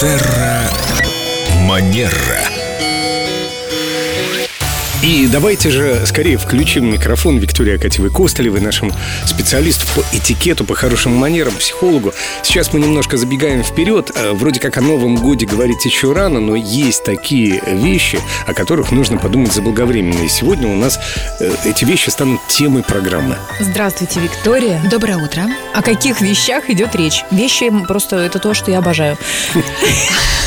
Терра Манера. И давайте же скорее включим микрофон Виктории Акатьевой Костолевой, нашему специалисту по этикету, по хорошим манерам, психологу. Сейчас мы немножко забегаем вперед. Э, Вроде как о Новом Годе говорить еще рано, но есть такие вещи, о которых нужно подумать заблаговременно. И сегодня у нас э, эти вещи станут темой программы. Здравствуйте, Виктория. Доброе утро. О каких вещах идет речь? Вещи просто это то, что я обожаю.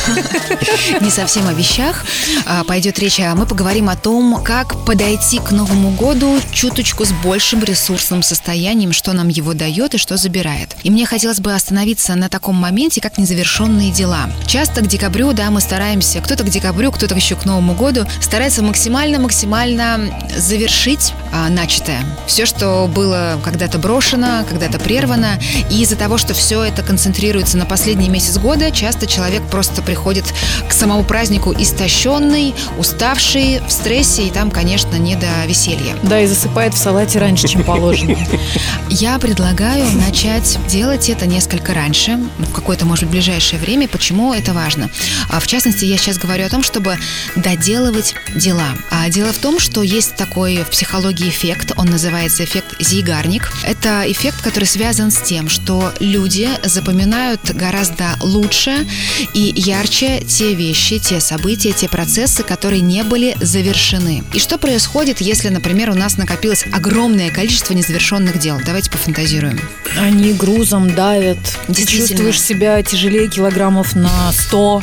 Не совсем о вещах а, пойдет речь, а мы поговорим о том, как подойти к Новому году чуточку с большим ресурсным состоянием, что нам его дает и что забирает. И мне хотелось бы остановиться на таком моменте, как незавершенные дела. Часто к декабрю, да, мы стараемся, кто-то к декабрю, кто-то еще к Новому году, старается максимально-максимально завершить а, начатое. Все, что было когда-то брошено, когда-то прервано, и из-за того, что все это концентрируется на последний месяц года, часто человек просто приходит к самому празднику истощенный, уставший, в стрессе, и там, конечно, не до веселья. Да, и засыпает в салате раньше, чем положено. Я предлагаю начать делать это несколько раньше, в какое-то, может быть, ближайшее время. Почему это важно? А, В частности, я сейчас говорю о том, чтобы доделывать дела. А дело в том, что есть такой в психологии эффект, он называется эффект Зигарник. Это эффект, который связан с тем, что люди запоминают гораздо лучше и ярче те вещи, те события, те процессы, которые не были завершены. И что происходит, если, например, у нас накопилось огромное количество незавершенных дел? Давайте пофантазируем. Они грузом давят. Ты чувствуешь себя тяжелее килограммов на 100.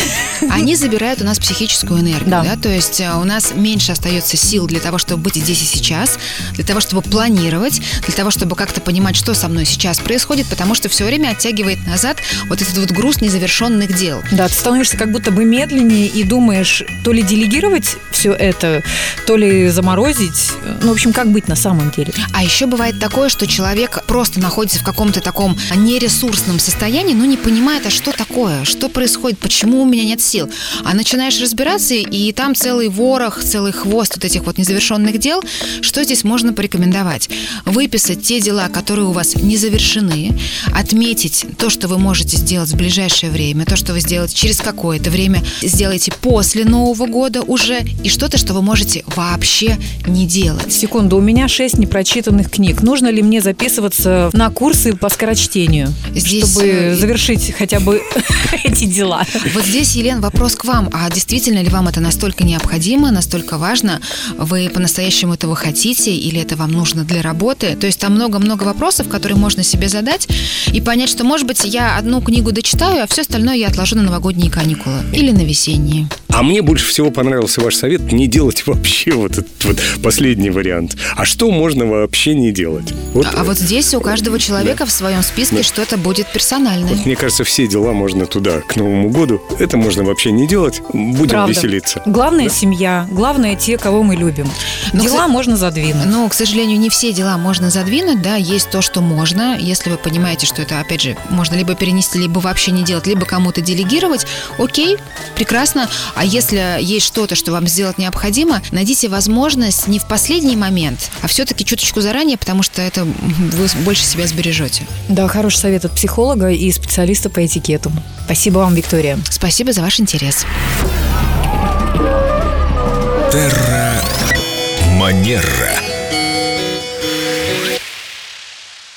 Они забирают у нас психическую энергию, да. Да. то есть э, у нас меньше остается сил для того, чтобы быть здесь и сейчас, для того, чтобы планировать, для того, чтобы как-то понимать, что со мной сейчас происходит, потому что все время оттягивает назад вот этот вот груз незавершенных дел. Да, ты становишься как будто бы медленнее и думаешь, то ли делегировать все это, то ли заморозить. Ну, в общем, как быть на самом деле? А еще бывает такое, что человек просто находится в каком-то таком нересурсном состоянии, но не понимает, а что такое, что происходит, почему у меня нет сил. А начинаешь разбираться, и там целый ворох, целый хвост вот этих вот незавершенных дел. Что здесь можно порекомендовать? Выписать те дела, которые у вас не завершены, отметить то, что вы можете сделать в ближайшее время, то, что вы сделаете через какое-то время, сделайте после Нового года уже, и что-то, что вы можете вообще не делать. Секунду, у меня 6 непрочитанных книг. Нужно ли мне записываться на курсы по скорочтению, Здесь, чтобы э, завершить хотя бы эти дела? Вот здесь, Елен, вопрос к вам. А действительно ли вам это настолько необходимо, настолько важно? Вы по-настоящему этого хотите или это вам нужно для работы? То есть там много-много вопросов, которые можно себе задать и понять, что, может быть, я одну книгу дочитаю, а все остальное я отложу на новогодние каникулы или на весенние. А мне больше всего понравился ваш совет не делать вообще вот этот вот последний вариант. А что можно вообще не делать? Вот, А вот здесь у каждого человека в своем списке Да. что-то будет персональное. Мне кажется, все дела можно туда, к Новому году. Это можно вообще не делать. Будем Правда. веселиться. Главное семья, главное те, кого мы любим. Но, Дела кстати- можно задвинуть. Но, к сожалению, не все дела можно задвинуть, да, есть то, что можно, если вы понимаете, что это, опять же, можно либо перенести, либо вообще не делать, либо кому-то делегировать, окей, прекрасно, а если есть что-то, что вам сделать необходимо, найдите возможность не в последний момент, а все-таки чуточку заранее, потому что это вы больше себя сбережете. Да, хороший совет от психолога и специалиста по этикету. Спасибо вам, Виктория. Спасибо за ваш интерес.